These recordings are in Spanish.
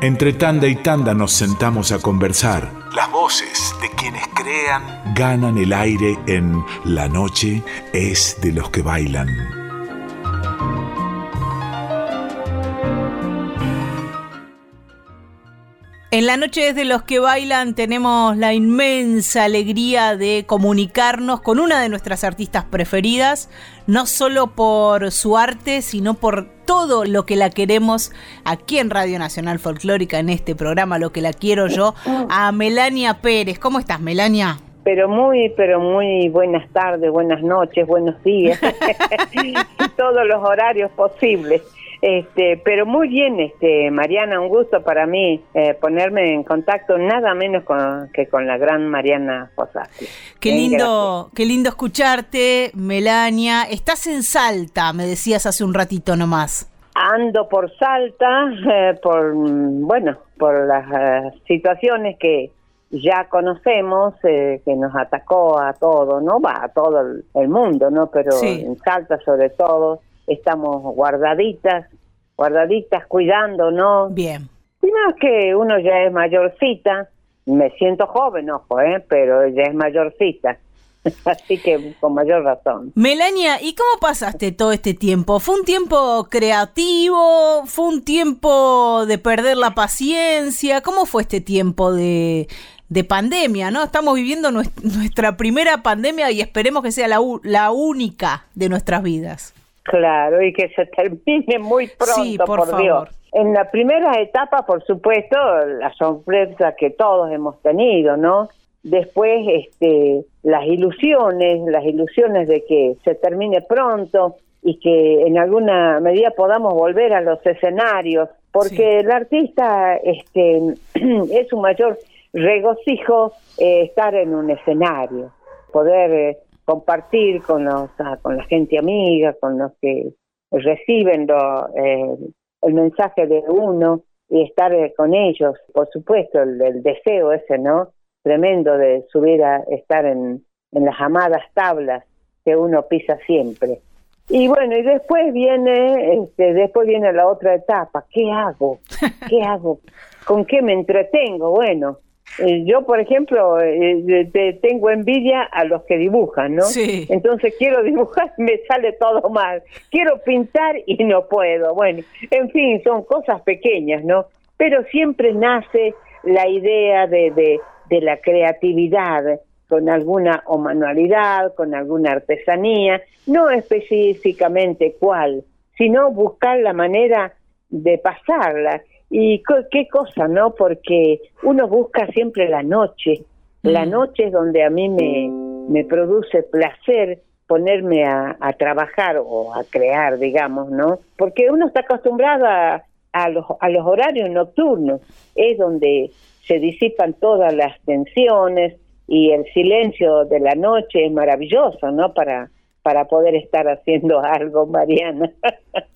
Entre tanda y tanda nos sentamos a conversar. Las voces de quienes crean ganan el aire en La noche es de los que bailan. En la noche de los que bailan tenemos la inmensa alegría de comunicarnos con una de nuestras artistas preferidas, no solo por su arte, sino por todo lo que la queremos aquí en Radio Nacional Folclórica, en este programa, lo que la quiero yo, a Melania Pérez. ¿Cómo estás, Melania? Pero muy, pero muy buenas tardes, buenas noches, buenos días, todos los horarios posibles. Este, pero muy bien, este, Mariana, un gusto para mí eh, ponerme en contacto nada menos que con la gran Mariana Fossati. Qué lindo, qué lindo escucharte, Melania. Estás en Salta, me decías hace un ratito nomás. Ando por Salta, eh, por bueno, por las eh, situaciones que ya conocemos, que nos atacó a todo, no va a todo el, mundo, no, pero en Salta sobre todo estamos guardaditas, guardaditas, cuidando, ¿no? Bien. Y no es que uno ya es mayorcita, me siento joven, ojo, ¿eh? pero ya es mayorcita. Así que con mayor razón. Melania, ¿y cómo pasaste todo este tiempo? ¿Fue un tiempo creativo? ¿Fue un tiempo de perder la paciencia? ¿Cómo fue este tiempo de, de pandemia, ¿no? Estamos viviendo nuestra primera pandemia y esperemos que sea la, la única de nuestras vidas. Claro, y que se termine muy pronto, por, Dios. En la primera etapa, por supuesto, la sorpresa que todos hemos tenido, ¿no? Después, este, las ilusiones, las ilusiones de que se termine pronto y que en alguna medida podamos volver a los escenarios, porque el artista, este, es un mayor regocijo eh, estar en un escenario, poder eh, compartir con, los, con la gente amiga, con los que reciben lo, eh, el mensaje de uno y estar eh, con ellos, por supuesto, el, deseo ese, ¿no? Tremendo de subir a estar en, en las amadas tablas que uno pisa siempre. Y bueno, y después viene, este, después viene la otra etapa. ¿Qué hago? ¿Qué hago? ¿Con qué me entretengo? Bueno, eh, yo, por ejemplo, eh, tengo envidia a los que dibujan, ¿no? Sí. Entonces quiero dibujar, me sale todo mal. Quiero pintar y no puedo. Bueno, en fin, son cosas pequeñas, ¿no? Pero siempre nace la idea de, de, de la creatividad con alguna o manualidad, con alguna artesanía, no específicamente cuál, sino buscar la manera de pasarla. Y qué cosa, ¿no? Porque uno busca siempre la noche. La mm. noche es donde a mí me, me produce placer ponerme a, a, trabajar o a crear, digamos, ¿no? Porque uno está acostumbrado a, a, los, a los horarios nocturnos, es donde se disipan todas las tensiones y el silencio de la noche es maravilloso, ¿no? Para, para poder estar haciendo algo, Mariana.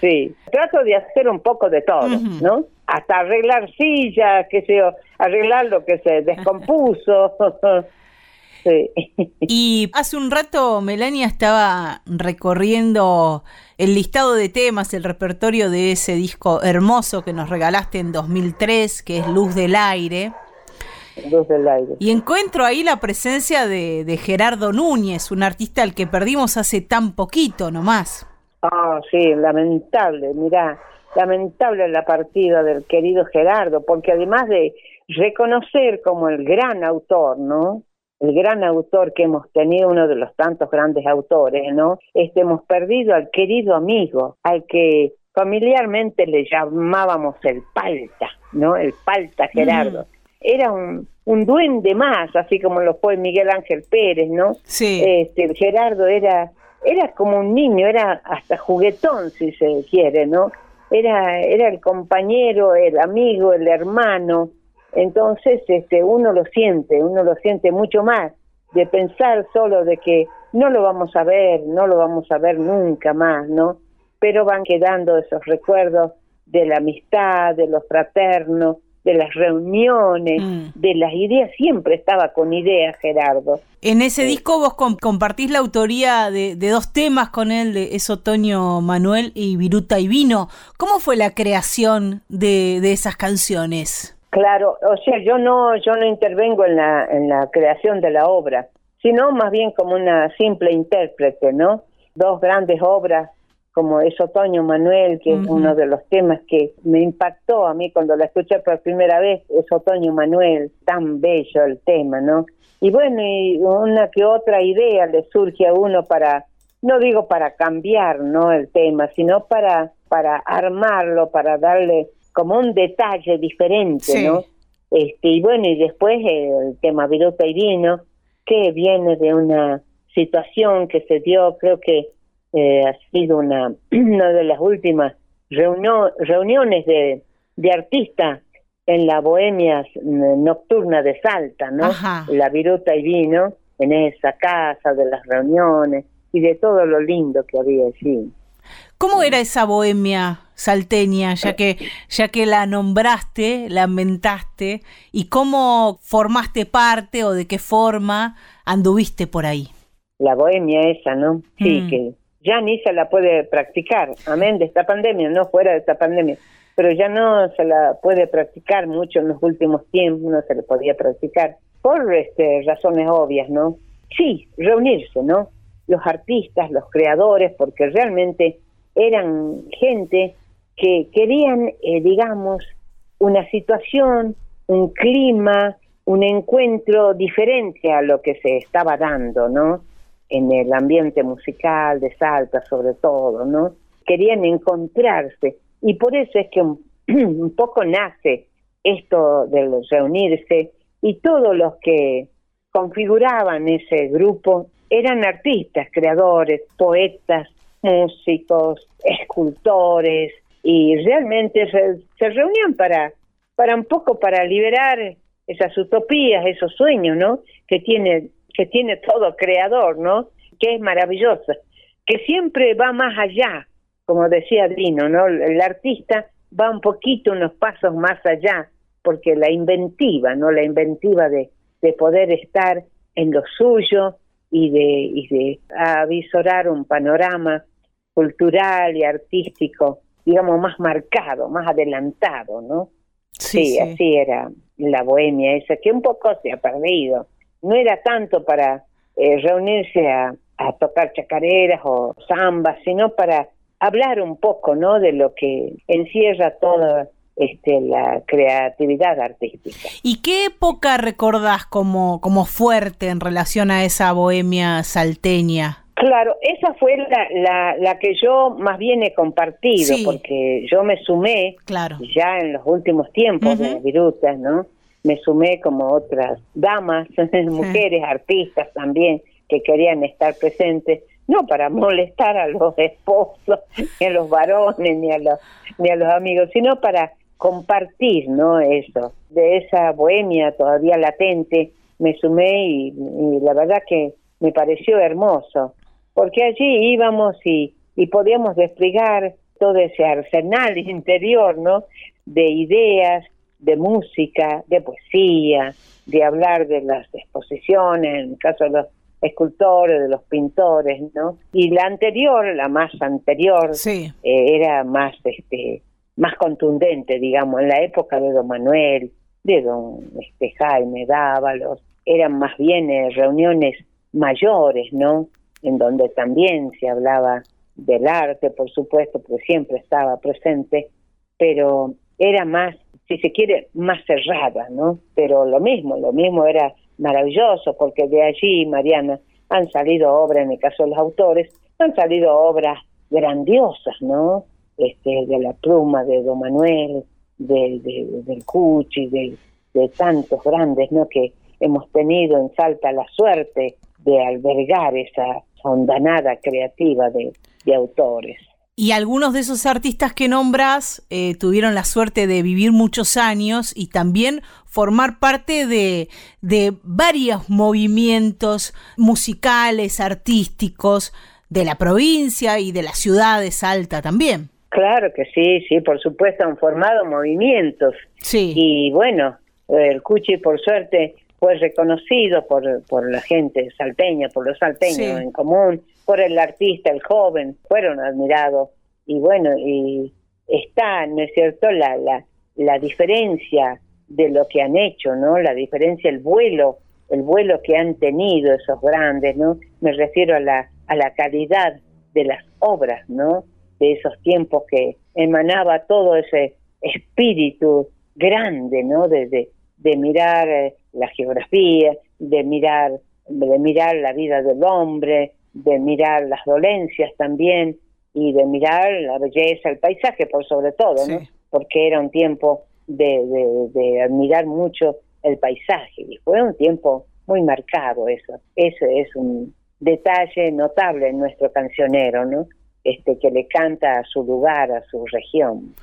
Sí, trato de hacer un poco de todo, ¿no? Hasta arreglar sillas, qué sé yo, arreglar lo que se descompuso. sí. Y hace un rato Melania estaba recorriendo el listado de temas, el repertorio de ese disco hermoso que nos regalaste en 2003, que es Luz del Aire. Luz del aire. Y encuentro ahí la presencia de, de Gerardo Núñez, un artista al que perdimos hace tan poquito nomás. Ah, sí, lamentable, mira, lamentable la partida del querido Gerardo, porque además de reconocer como el gran autor, ¿no? El gran autor que hemos tenido, uno de los tantos grandes autores, ¿no? Este, hemos perdido al querido amigo, al que familiarmente le llamábamos el palta, ¿no? El palta Gerardo. Era un, un duende más, así como lo fue Miguel Ángel Pérez, ¿no? Sí. Este, Gerardo era era como un niño, era hasta juguetón si se quiere, ¿no? Era, era el compañero, el amigo, el hermano. Entonces, este, uno lo siente, uno lo siente mucho más de pensar solo de que no lo vamos a ver, no lo vamos a ver nunca más, ¿no? Pero van quedando esos recuerdos de la amistad, de lo fraterno, de las reuniones, mm. de las ideas, siempre estaba con ideas Gerardo. En ese disco vos compartís la autoría de, dos temas con él, de Es Otoño Manuel y Viruta y Vino. ¿Cómo fue la creación de, de esas canciones? Claro, o sea, yo no, yo no intervengo en la, en la creación de la obra, sino más bien como una simple intérprete, ¿no? Dos grandes obras como es Otoño Manuel, que es uno de los temas que me impactó a mí cuando la escuché por primera vez, es Otoño Manuel, tan bello el tema, ¿no? Y bueno, y una que otra idea le surge a uno para, no digo para cambiar, ¿no? El tema, sino para, para armarlo, para darle como un detalle diferente, ¿no? Este, y bueno, y después el tema Viruta y Vino, que viene de una situación que se dio, creo que eh, ha sido una, una de las últimas reuniones de, de artistas en la bohemia nocturna de Salta, ¿no? La viruta y vino en esa casa de las reuniones y de todo lo lindo que había allí. ¿Cómo era esa bohemia salteña, ya que, ya que la nombraste, la inventaste, y cómo formaste parte o de qué forma anduviste por ahí? La bohemia esa, ¿no? Sí, mm. que ya ni se la puede practicar, amén de esta pandemia, no fuera de esta pandemia, pero ya no se la puede practicar mucho en los últimos tiempos, no se le podía practicar por este, razones obvias, ¿no? Sí, reunirse, ¿no? Los artistas, los creadores, porque realmente eran gente que querían, eh, digamos, una situación, un clima, un encuentro diferente a lo que se estaba dando, ¿no? En el ambiente musical de Salta sobre todo, ¿no? Querían encontrarse y por eso es que un, poco nace esto de reunirse y todos los que configuraban ese grupo eran artistas, creadores, poetas, músicos, escultores y realmente se, reunían para para un poco para liberar esas utopías, esos sueños, ¿no? Que tiene que tiene todo creador, ¿no? Que es maravilloso, que siempre va más allá, como decía Dino, ¿no? El artista va un poquito, unos pasos más allá, porque la inventiva, ¿no? La inventiva de, de poder estar en lo suyo y de, y de avisorar un panorama cultural y artístico, digamos, más marcado, más adelantado, ¿no? sí, así era la bohemia esa, que un poco se ha perdido no era tanto para eh, reunirse a, tocar chacareras o zambas, sino para hablar un poco, ¿no? De lo que encierra toda este, la creatividad artística. ¿Y qué época recordás como, como fuerte en relación a esa bohemia salteña? Claro, esa fue la, la, que yo más bien he compartido, porque yo me sumé claro. ya en los últimos tiempos de las virutas, ¿no? Me sumé como otras damas, mujeres, artistas también, que querían estar presentes, no para molestar a los esposos, ni a los varones, ni a los, ni a los amigos, sino para compartir, ¿no? Eso, de esa bohemia todavía latente, me sumé y, y la verdad que me pareció hermoso, porque allí íbamos y, y podíamos desplegar todo ese arsenal interior, ¿no? De ideas, de música, de poesía, de hablar de las exposiciones, en el caso de los escultores, de los pintores, ¿no? Y la anterior, la más anterior, eh, era más, este, más contundente, digamos, en la época de Don Manuel, de Don este, Jaime Dávalos, eran más bien eh, reuniones mayores, ¿no? En donde también se hablaba del arte, por supuesto, porque siempre estaba presente, pero era más si se quiere, más cerrada, ¿no? Pero lo mismo, lo mismo era maravilloso, porque de allí, Mariana, han salido obras, en el caso de los autores, han salido obras grandiosas, ¿no? Este, de la pluma de Don Manuel, del del Cuchi, de, de tantos grandes, ¿no? Que hemos tenido en Salta la suerte de albergar esa hondanada creativa de, de autores. Y algunos de esos artistas que nombras eh, tuvieron la suerte de vivir muchos años y también formar parte de, de varios movimientos musicales, artísticos de la provincia y de la ciudad de Salta también. Claro que sí, sí, por supuesto han formado movimientos. Sí. Y bueno, el Cuchi por suerte fue reconocido por, por la gente salteña, por los salteños en común, por el artista, el joven, fueron admirados. Y bueno, y está, ¿no es cierto?, la, la, la diferencia de lo que han hecho, ¿no? La diferencia, el vuelo, el vuelo que han tenido esos grandes, ¿no? Me refiero a la, a la calidad de las obras, ¿no? De esos tiempos que emanaba todo ese espíritu grande, ¿no? De, de, mirar eh, la geografía, de mirar, de mirar la vida del hombre, de mirar las dolencias también y de mirar la belleza, el paisaje por sobre todo, ¿no? Porque era un tiempo de, de, admirar mucho el paisaje y fue un tiempo muy marcado eso. Eso es un detalle notable en nuestro cancionero, ¿no? Este que le canta a su lugar, a su región.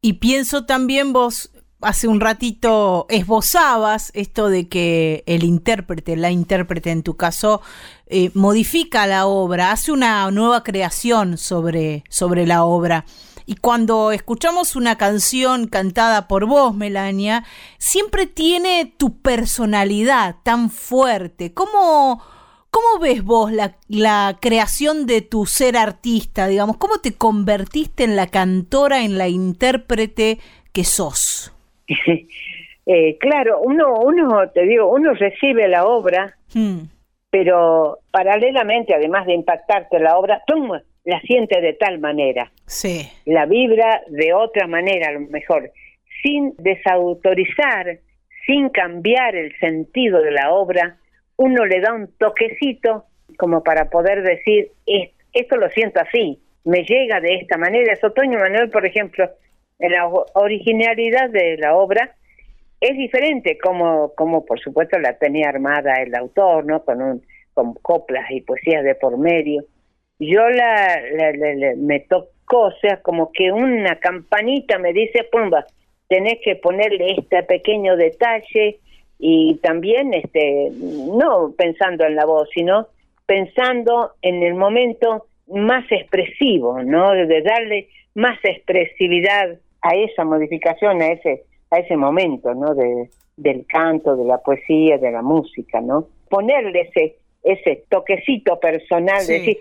Y pienso también vos hace un ratito esbozabas esto de que el intérprete, la intérprete en tu caso, eh, modifica la obra, hace una nueva creación sobre, sobre la obra. Y cuando escuchamos una canción cantada por vos, Melania, siempre tiene tu personalidad tan fuerte. ¿Cómo, cómo ves vos la, la creación de tu ser artista? Digamos, ¿cómo te convertiste en la cantora, en la intérprete que sos? eh, claro, uno, uno, te digo, uno recibe la obra, hmm. pero paralelamente, además de impactarte la obra, ¡pum! la siente de tal manera. Sí. La vibra de otra manera, a lo mejor, sin desautorizar, sin cambiar el sentido de la obra, uno le da un toquecito como para poder decir, esto lo siento así, me llega de esta manera. Sotoño Manuel, por ejemplo, en la originalidad de la obra es diferente como, como por supuesto la tenía armada el autor, ¿no? Con, un, con coplas y poesías de por medio yo la, me tocó, o sea, como que una campanita me dice, pumba, tenés que ponerle este pequeño detalle y también, este, no pensando en la voz, sino pensando en el momento más expresivo, ¿no? De darle más expresividad a esa modificación, a ese, a ese momento, ¿no? De, del canto, de la poesía, de la música, ¿no? Ponerle ese, ese toquecito personal, de decir,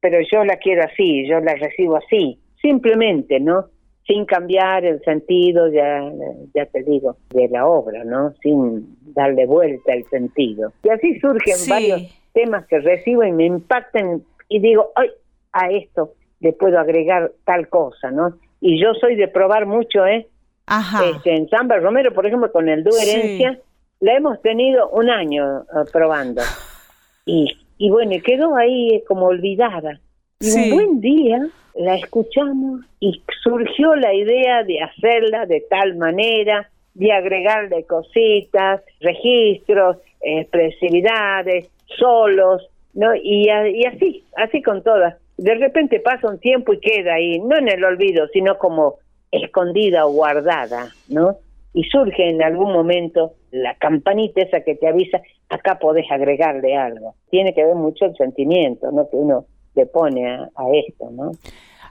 pero yo la quiero así, yo la recibo así, simplemente, ¿no? Sin cambiar el sentido, ya, ya te digo, de la obra, ¿no? Sin darle vuelta el sentido. Y así surgen varios temas que recibo y me impactan y digo, ay, a esto le puedo agregar tal cosa, ¿no? Y yo soy de probar mucho, ¿eh? Ajá. Este, en Samba Romero, por ejemplo, con el dúo Herencia, la hemos tenido un año eh, probando. Y y bueno, quedó ahí como olvidada. Y un buen día la escuchamos y surgió la idea de hacerla de tal manera, de agregarle cositas, registros, expresividades, solos, ¿no? Y, y así, así con todas. De repente pasa un tiempo y queda ahí, no en el olvido, sino como escondida o guardada, ¿no? y surge en algún momento la campanita esa que te avisa, acá podés agregarle algo. Tiene que ver mucho el sentimiento, ¿no? Que uno le pone a, esto, ¿no?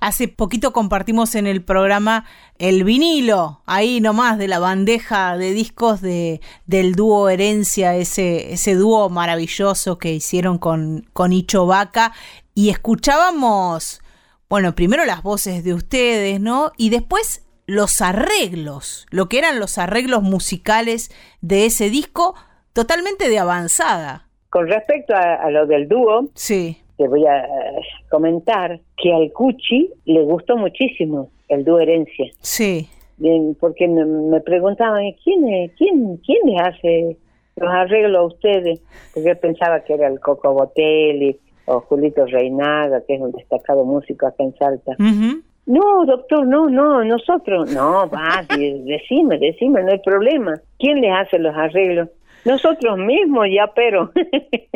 Hace poquito compartimos en el programa el vinilo, ahí nomás de la bandeja de discos de, del dúo Herencia, ese, ese dúo maravilloso que hicieron con, con Icho Vaca, y escuchábamos, bueno, primero las voces de ustedes, ¿no? Y después los arreglos, lo que eran los arreglos musicales de ese disco, totalmente de avanzada. Con respecto a, lo del dúo, sí. te voy a eh, comentar que al Cuchi le gustó muchísimo el dúo Herencia. Sí. porque me, preguntaban, ¿quién, quién, ¿quién le hace los arreglos a ustedes? Porque yo pensaba que era el Coco Botelli o Julito Reinaga, que es un destacado músico acá en Salta. No, doctor, no, no, nosotros. No, va, decime, decime, no hay problema. ¿Quién les hace los arreglos? Nosotros mismos ya, pero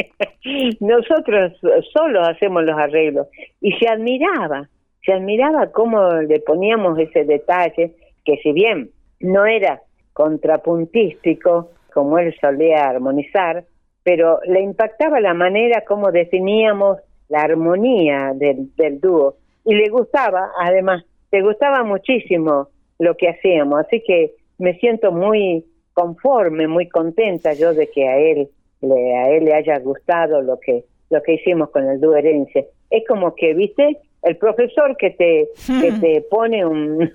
nosotros solo hacemos los arreglos. Y se admiraba, se admiraba cómo le poníamos ese detalle, que si bien no era contrapuntístico, como él solía armonizar, pero le impactaba la manera como definíamos la armonía del, del dúo y le gustaba además te gustaba muchísimo lo que hacíamos, así que me siento muy conforme, muy contenta yo de que a él le, a él le haya gustado lo que lo que hicimos con el dúo herencia. Es como que, ¿viste? El profesor que te que hmm. te pone un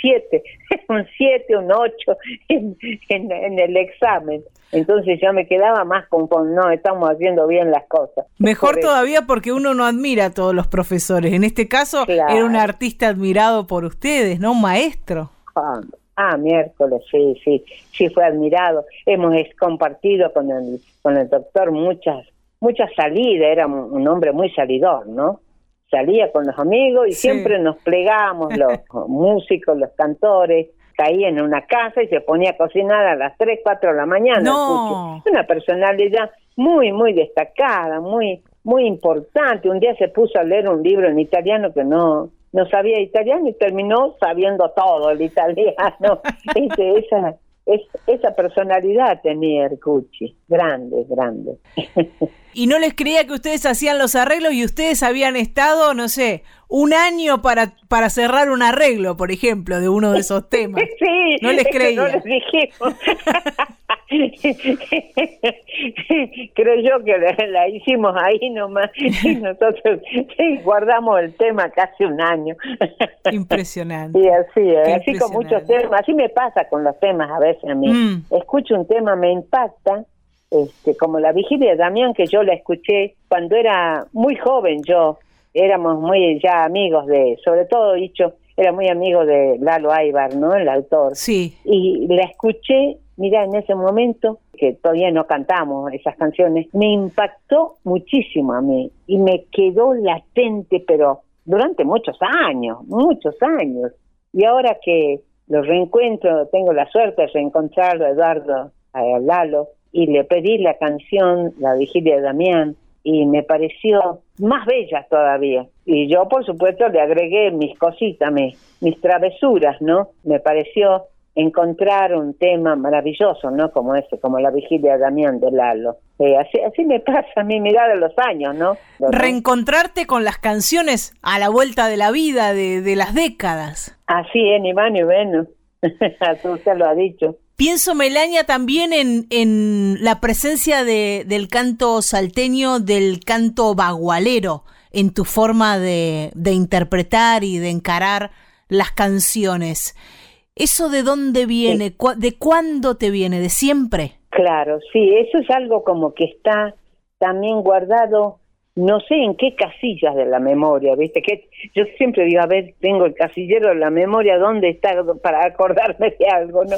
7, un 7, un 8 en, en, el examen. Entonces ya me quedaba más con, no, estamos haciendo bien las cosas. Mejor todavía porque uno no admira a todos los profesores. En este caso era un artista admirado por ustedes, ¿no? Un maestro. Ah, ah, miércoles, sí, sí, sí fue admirado. Hemos compartido con el, con el doctor muchas, muchas salidas, era un hombre muy salidor, ¿no? Salía con los amigos y siempre nos plegamos los músicos, los cantores, caía en una casa y se ponía a cocinar a las 3, 4 de la mañana. No. Una personalidad muy, muy destacada, muy, muy importante. Un día se puso a leer un libro en italiano que no, no sabía italiano y terminó sabiendo todo el italiano. Este, esa, es, esa personalidad tenía Ercucci, grande, grande. y no les creía que ustedes hacían los arreglos y ustedes habían estado, no sé, un año para, para cerrar un arreglo, por ejemplo, de uno de esos temas. Sí, no les creía. No les dijimos. Creo yo que la, hicimos ahí nomás y nosotros guardamos el tema casi un año. Impresionante. Sí, así, así con muchos temas. Así me pasa con los temas a veces a mí. Mm. Escucho un tema, me impacta este, como la vigilia de Damián, que yo la escuché cuando era muy joven yo, éramos muy ya amigos de, sobre todo dicho, era muy amigo de Lalo Aybar, ¿no? El autor. Sí. Y la escuché, mira, en ese momento, que todavía no cantamos esas canciones, me impactó muchísimo a mí y me quedó latente, pero durante muchos años, muchos años. Y ahora que lo reencuentro, tengo la suerte de reencontrarlo a Eduardo, a Lalo, y le pedí la canción La Vigilia de Damián y me pareció más bella todavía. Y yo, por supuesto, le agregué mis cositas, mis, mis travesuras, ¿no? Me pareció encontrar un tema maravilloso, ¿no? Como ese, como la vigilia de Damián de Lalo. Eh, así, así me pasa a mí mirar de los años, ¿no? Reencontrarte con las canciones a la vuelta de la vida, de, de las décadas. Así es, ni más ni menos. Usted lo ha dicho. Pienso, Melania, también en, en la presencia de, del canto salteño, del canto bagualero, en tu forma de, de interpretar y de encarar las canciones. ¿Eso de dónde viene? ¿De cuándo te viene? ¿De siempre? Claro, sí, eso es algo como que está también guardado no sé en qué casillas de la memoria, ¿viste? Que yo siempre digo, a ver, tengo el casillero de la memoria, ¿dónde está para acordarme de algo, no?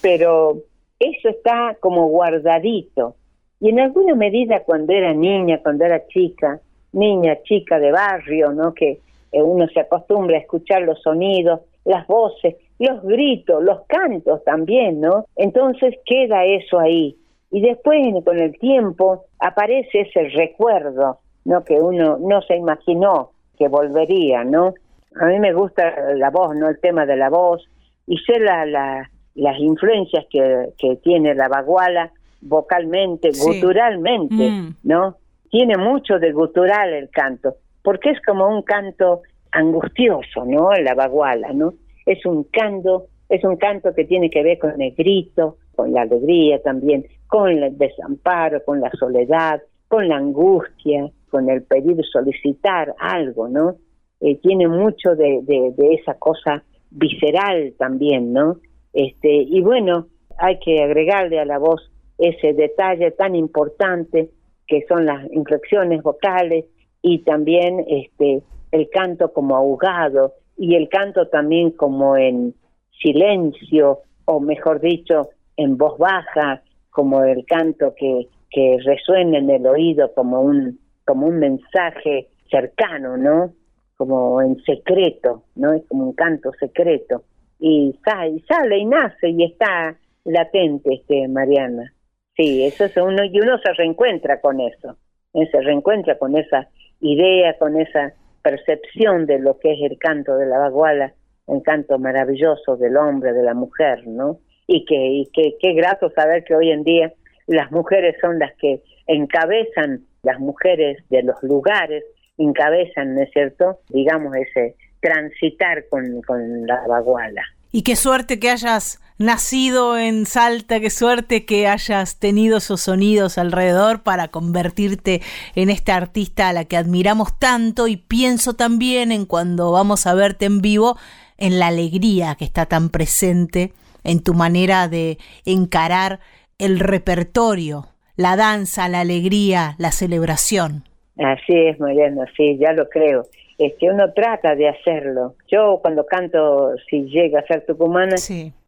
Pero eso está como guardadito. Y en alguna medida cuando era niña, cuando era chica, niña, chica de barrio, ¿no? Que eh, uno se acostumbra a escuchar los sonidos, las voces, los gritos, los cantos también, ¿no? Entonces queda eso ahí. Y después, con el tiempo, aparece ese recuerdo no que uno no se imaginó que volvería, ¿no? A mí me gusta la voz, ¿no? El tema de la voz y sé la, la, las influencias que, que tiene la baguala vocalmente, guturalmente, mm. ¿no? Tiene mucho de gutural el canto, porque es como un canto angustioso, ¿no? La baguala, ¿no? Es un canto, es un canto que tiene que ver con el grito, con la alegría también, con el desamparo, con la soledad, con la angustia, con el pedir, solicitar algo, ¿no? Eh, tiene mucho de, de, esa cosa visceral también, ¿no? Este, y bueno, hay que agregarle a la voz ese detalle tan importante que son las inflexiones vocales y también este el canto como ahogado y el canto también como en silencio o mejor dicho en voz baja como el canto que que resuena en el oído como un como un mensaje cercano, ¿no? Como en secreto, ¿no? Es como un canto secreto. Y sale, y nace y está latente, este Mariana. Sí, eso es uno, y uno se reencuentra con eso, ¿eh? se reencuentra con esa idea, con esa percepción de lo que es el canto de la baguala, un canto maravilloso del hombre, de la mujer, ¿no? Y que, y qué grato saber que hoy en día las mujeres son las que encabezan las mujeres de los lugares encabezan, ¿no es cierto?, digamos, ese transitar con, con la baguala. Y qué suerte que hayas nacido en Salta, qué suerte que hayas tenido esos sonidos alrededor para convertirte en esta artista a la que admiramos tanto y pienso también en cuando vamos a verte en vivo, en la alegría que está tan presente en tu manera de encarar el repertorio, la danza, la alegría, la celebración. Así es, Mariano, sí, ya lo creo. Es que uno trata de hacerlo. Yo cuando canto, si llega a ser tucumana,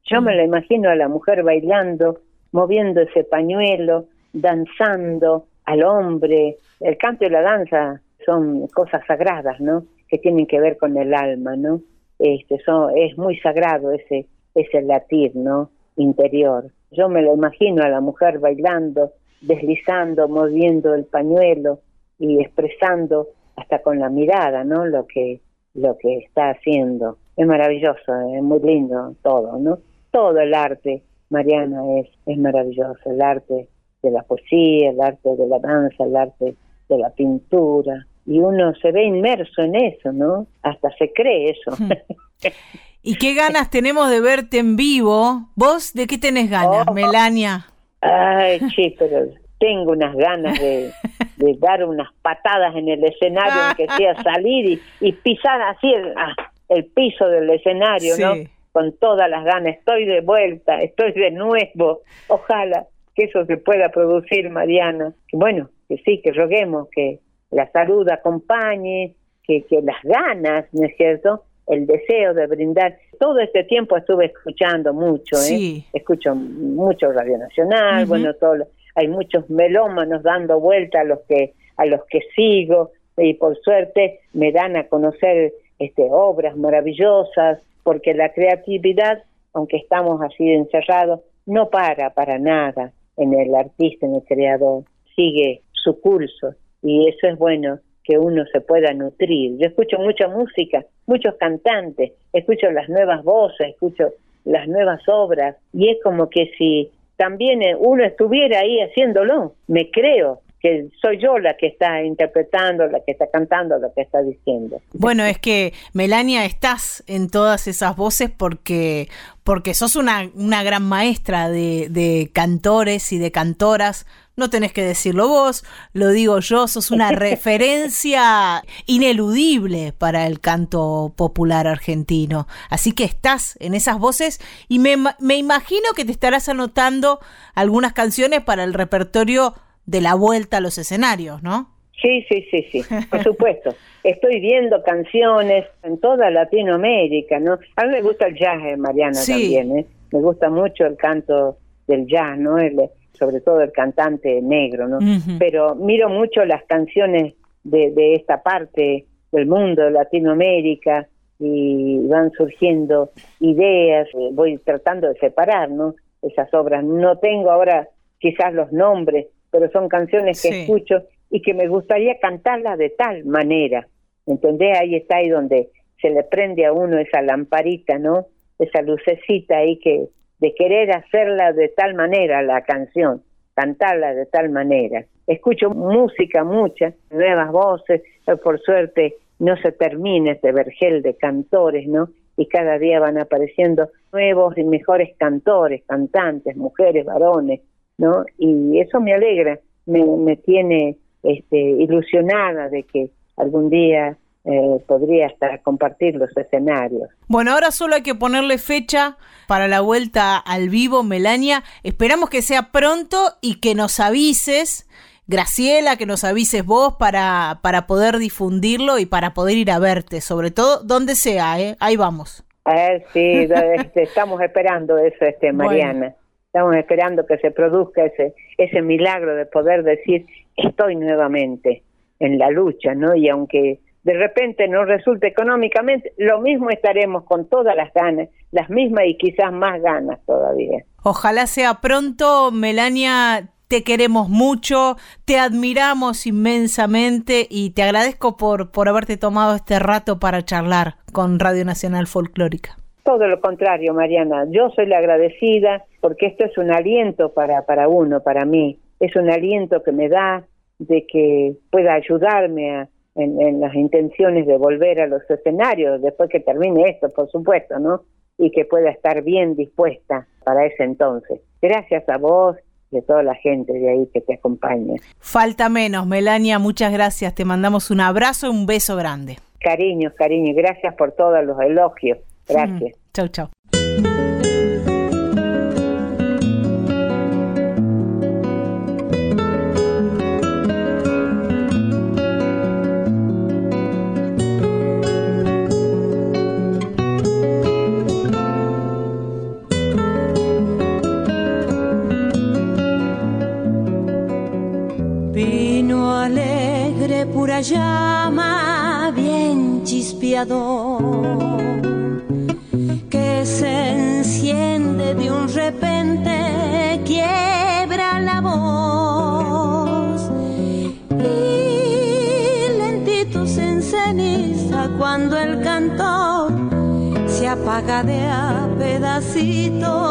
yo me lo imagino a la mujer bailando, moviendo ese pañuelo, danzando al hombre. El canto y la danza son cosas sagradas, ¿no? Que tienen que ver con el alma, ¿no? Este, son, es muy sagrado ese, ese latir, ¿no? Interior. Yo me lo imagino a la mujer bailando, deslizando, moviendo el pañuelo y expresando hasta con la mirada, ¿no? Lo que lo que está haciendo. Es maravilloso, es muy lindo todo, ¿no? Todo el arte, Mariana, es, es maravilloso. El arte de la poesía, el arte de la danza, el arte de la pintura. Y uno se ve inmerso en eso, ¿no? Hasta se cree eso. ¿Y qué ganas tenemos de verte en vivo? ¿Vos de qué tenés ganas, oh. Melania? Ay, sí, pero tengo unas ganas de, dar unas patadas en el escenario, aunque sea salir y, pisar así ah, el, piso del escenario, ¿no? Con todas las ganas. Estoy de vuelta, estoy de nuevo. Ojalá que eso se pueda producir, Mariana. Bueno, que sí, que roguemos que la salud acompañe, que, que las ganas, ¿no es cierto? El deseo de brindar. Todo este tiempo estuve escuchando mucho, ¿eh? Escucho mucho Radio Nacional, bueno, todo hay muchos melómanos dando vuelta a los que a los que sigo y por suerte me dan a conocer este obras maravillosas porque la creatividad aunque estamos así encerrados no para para nada en el artista en el creador sigue su curso y eso es bueno que uno se pueda nutrir. Yo escucho mucha música, muchos cantantes, escucho las nuevas voces, escucho las nuevas obras y es como que si también eh, uno estuviera ahí haciéndolo. Me creo que soy yo la que está interpretando, la que está cantando, la que está diciendo. Bueno, es que Melania estás en todas esas voces porque porque sos una, una gran maestra de, de cantores y de cantoras no tenés que decirlo vos, lo digo yo, sos una referencia ineludible para el canto popular argentino. Así que estás en esas voces y me, me imagino que te estarás anotando algunas canciones para el repertorio de la vuelta a los escenarios, ¿no? Sí, sí, sí, sí, por supuesto. Estoy viendo canciones en toda Latinoamérica, ¿no? A mí me gusta el jazz, eh, Mariana, también, ¿eh? Me gusta mucho el canto del jazz, ¿no? El, sobre todo el cantante negro, ¿no? Pero miro mucho las canciones de, de esta parte del mundo, de Latinoamérica, y van surgiendo ideas, eh, voy tratando de separar, ¿no? Esas obras. No tengo ahora quizás los nombres, pero son canciones que escucho y que me gustaría cantarlas de tal manera. ¿Entendés? Ahí está ahí donde se le prende a uno esa lamparita, ¿no? Esa lucecita ahí que, de querer hacerla de tal manera, la canción, cantarla de tal manera. Escucho música mucha, nuevas voces, eh, por suerte no se termina este vergel de cantores, ¿no? Y cada día van apareciendo nuevos y mejores cantores, cantantes, mujeres, varones, ¿no? Y eso me alegra, me, me tiene este, ilusionada de que algún día eh, podría estar compartir los escenarios. Bueno, ahora solo hay que ponerle fecha para la vuelta al vivo, Melania. Esperamos que sea pronto y que nos avises, Graciela, que nos avises vos para, para poder difundirlo y para poder ir a verte, sobre todo donde sea, ¿eh? ahí vamos. Eh, sí, este, estamos esperando eso, este, Mariana. Estamos esperando que se produzca ese, ese milagro de poder decir, estoy nuevamente en la lucha, ¿no? Y aunque de repente no resulta económicamente, lo mismo estaremos con todas las ganas, las mismas y quizás más ganas todavía. Ojalá sea pronto, Melania, te queremos mucho, te admiramos inmensamente y te agradezco por, por haberte tomado este rato para charlar con Radio Nacional Folclórica. Todo lo contrario, Mariana, yo soy la agradecida porque esto es un aliento para, para uno, para mí, es un aliento que me da de que pueda ayudarme a, en, las intenciones de volver a los escenarios después que termine esto, por supuesto, ¿no? Y que pueda estar bien dispuesta para ese entonces. Gracias a vos y a toda la gente de ahí que te acompaña. Falta menos, Melania, muchas gracias. Te mandamos un abrazo y un beso grande. Cariños, cariño, gracias por todos los elogios. Gracias. Mm, chau, chau. Pedacitos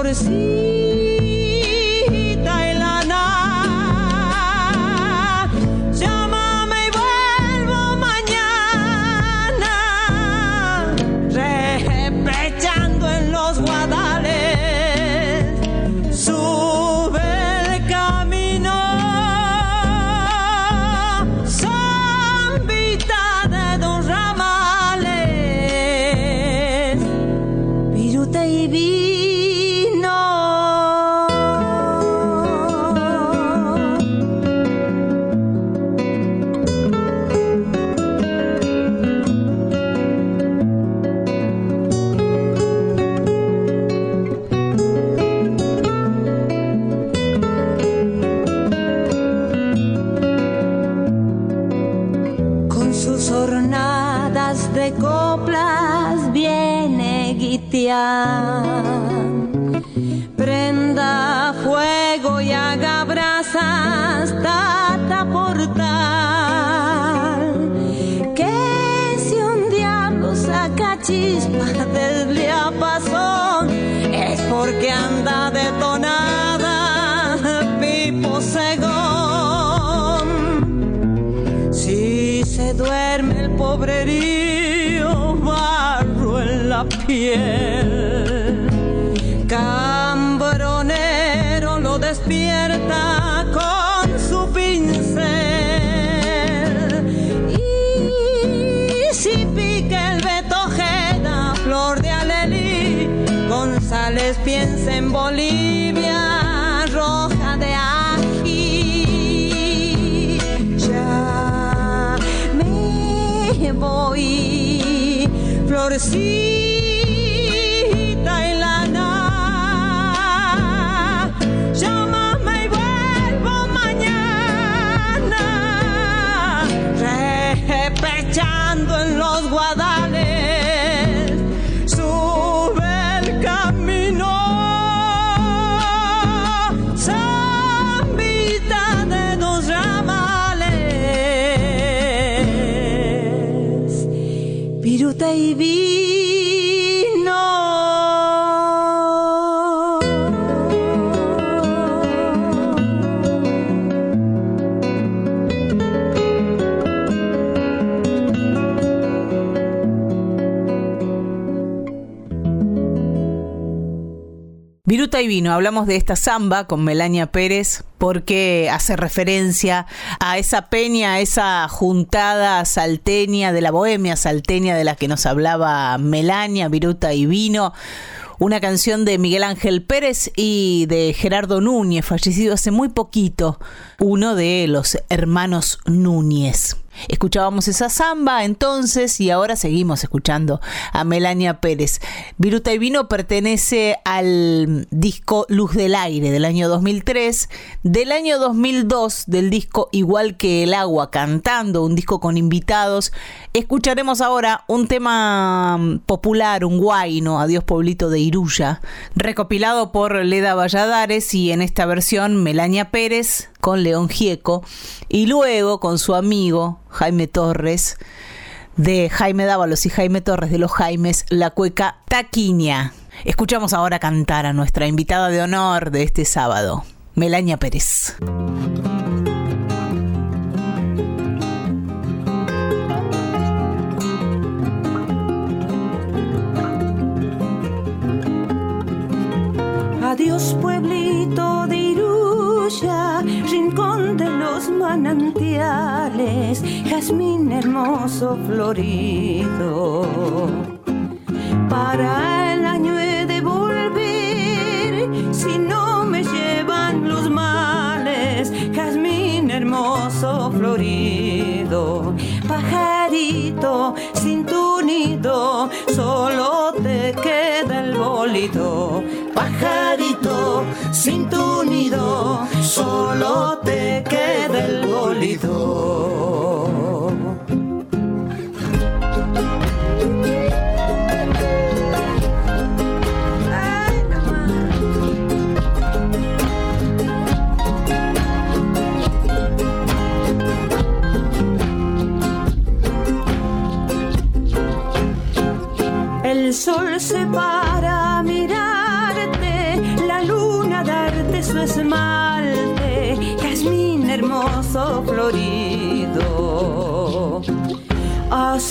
florecita. Florescer. Prenda fuego y haga brasas, tata portal. Que si un diablo saca chispas del diapasón, es porque anda detonada, pipo segón. Si se duerme el barro en Cambronero lo despierta con su pincel. Y si pica el betojeda, flor de alelí, González piensa en Bolivia, roja de ají. Ya me voy, florecita. Y vino, hablamos de esta samba con Melania Pérez porque hace referencia a esa peña, a esa juntada salteña de la bohemia salteña de la que nos hablaba Melania, Viruta y vino una canción de Miguel Ángel Pérez y de Gerardo Núñez, fallecido hace muy poquito, uno de los hermanos Núñez. Escuchábamos esa samba entonces y ahora seguimos escuchando a Melania Pérez. Viruta y Vino pertenece al disco Luz del Aire del año 2003, del año 2002 del disco Igual que el agua cantando, un disco con invitados. Escucharemos ahora un tema popular, un guayno, Adiós Pueblito de Iruya, recopilado por Leda Valladares y en esta versión Melania Pérez con León Gieco y luego con su amigo Jaime Torres de Jaime Dávalos y Jaime Torres de los Jaimes, la cueca Taquiña. Escuchamos ahora cantar a nuestra invitada de honor de este sábado, Melania Pérez. Adiós pueblito rincón de los manantiales, jazmín hermoso florido. Para el año he de volver, si no me llevan los males, jazmín hermoso florido. Pajarito sin tu nido, solo te queda el bolito pajarito sin tu nido, solo te queda el bolido. El sol se para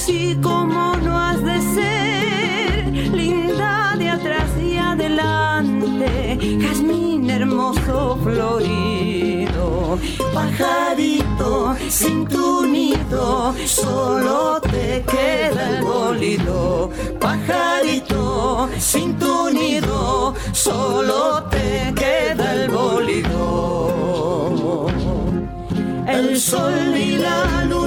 Así como no has de ser, linda de atrás y adelante, jazmín hermoso florido. Pajarito sin tu nido, solo te queda el bolido. Pajarito sin tu nido, solo te queda el bolido. El sol y la luna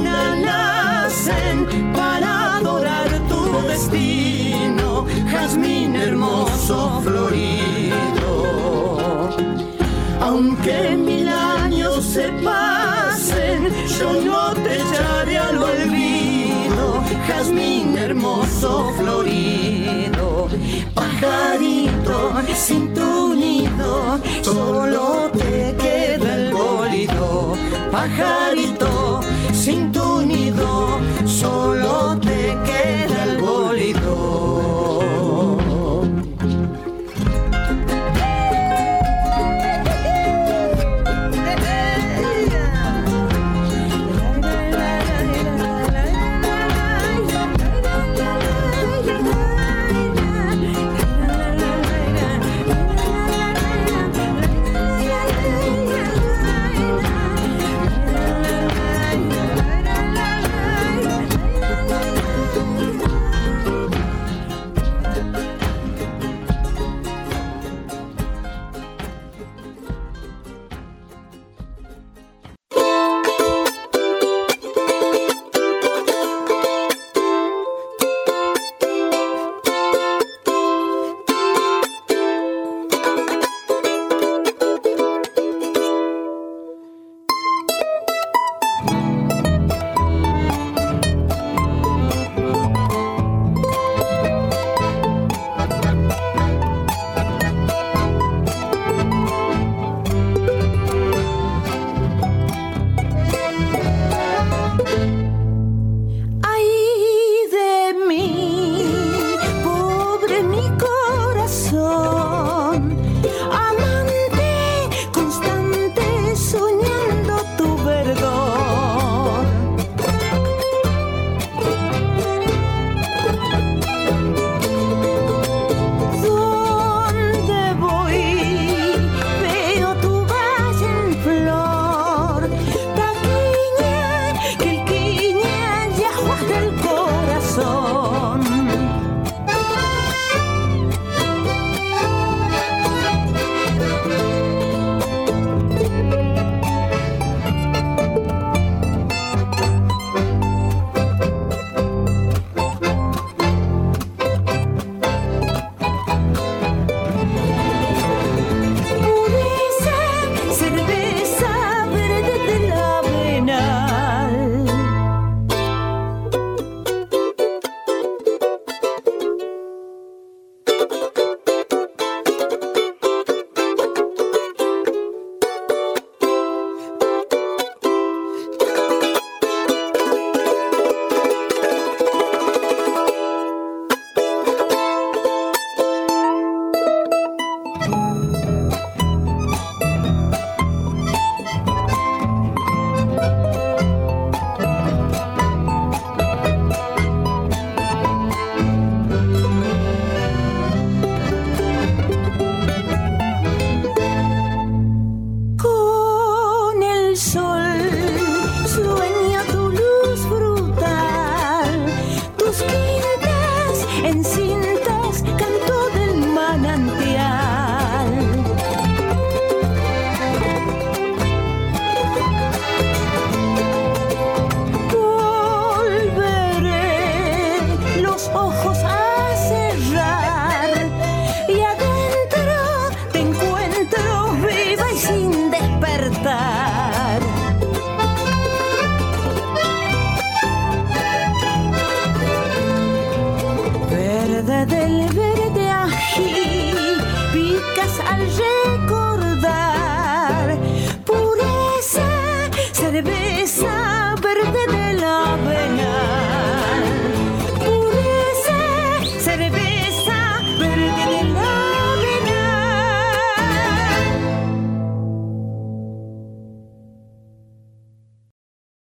para adorar tu destino, jazmín hermoso florido. Aunque mil años se pasen, yo no te echaré al olvido, jazmín hermoso florido. Pajarito sin tu nido, solo te queda el bolido. Pajarito solo te queda el bolido.